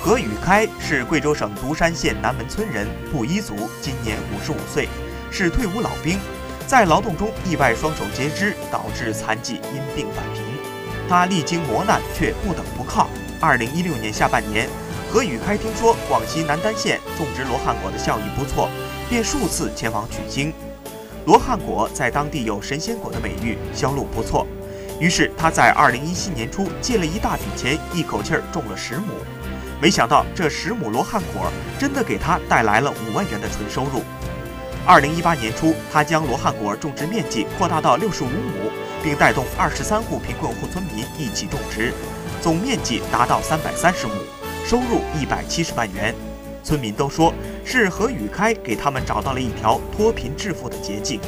何宇开是贵州省独山县南门村人，布依族，今年五十五岁，是退伍老兵，在劳动中意外双手截肢，导致残疾，因病返贫。他历经磨难却不等不靠。二零一六年下半年，何宇开听说广西南丹县种植罗汉果的效益不错，便数次前往取经。罗汉果在当地有神仙果的美誉，销路不错。于是他在二零一七年初借了一大笔钱，一口气儿种了十亩。没想到这十亩罗汉果真的给他带来了五万元的纯收入。二零一八年初，他将罗汉果种植面积扩大到六十五亩，并带动二十三户贫困户村民一起种植，总面积达到三百三十亩，收入一百七十万元。村民都说是何宇开给他们找到了一条脱贫致富的捷径。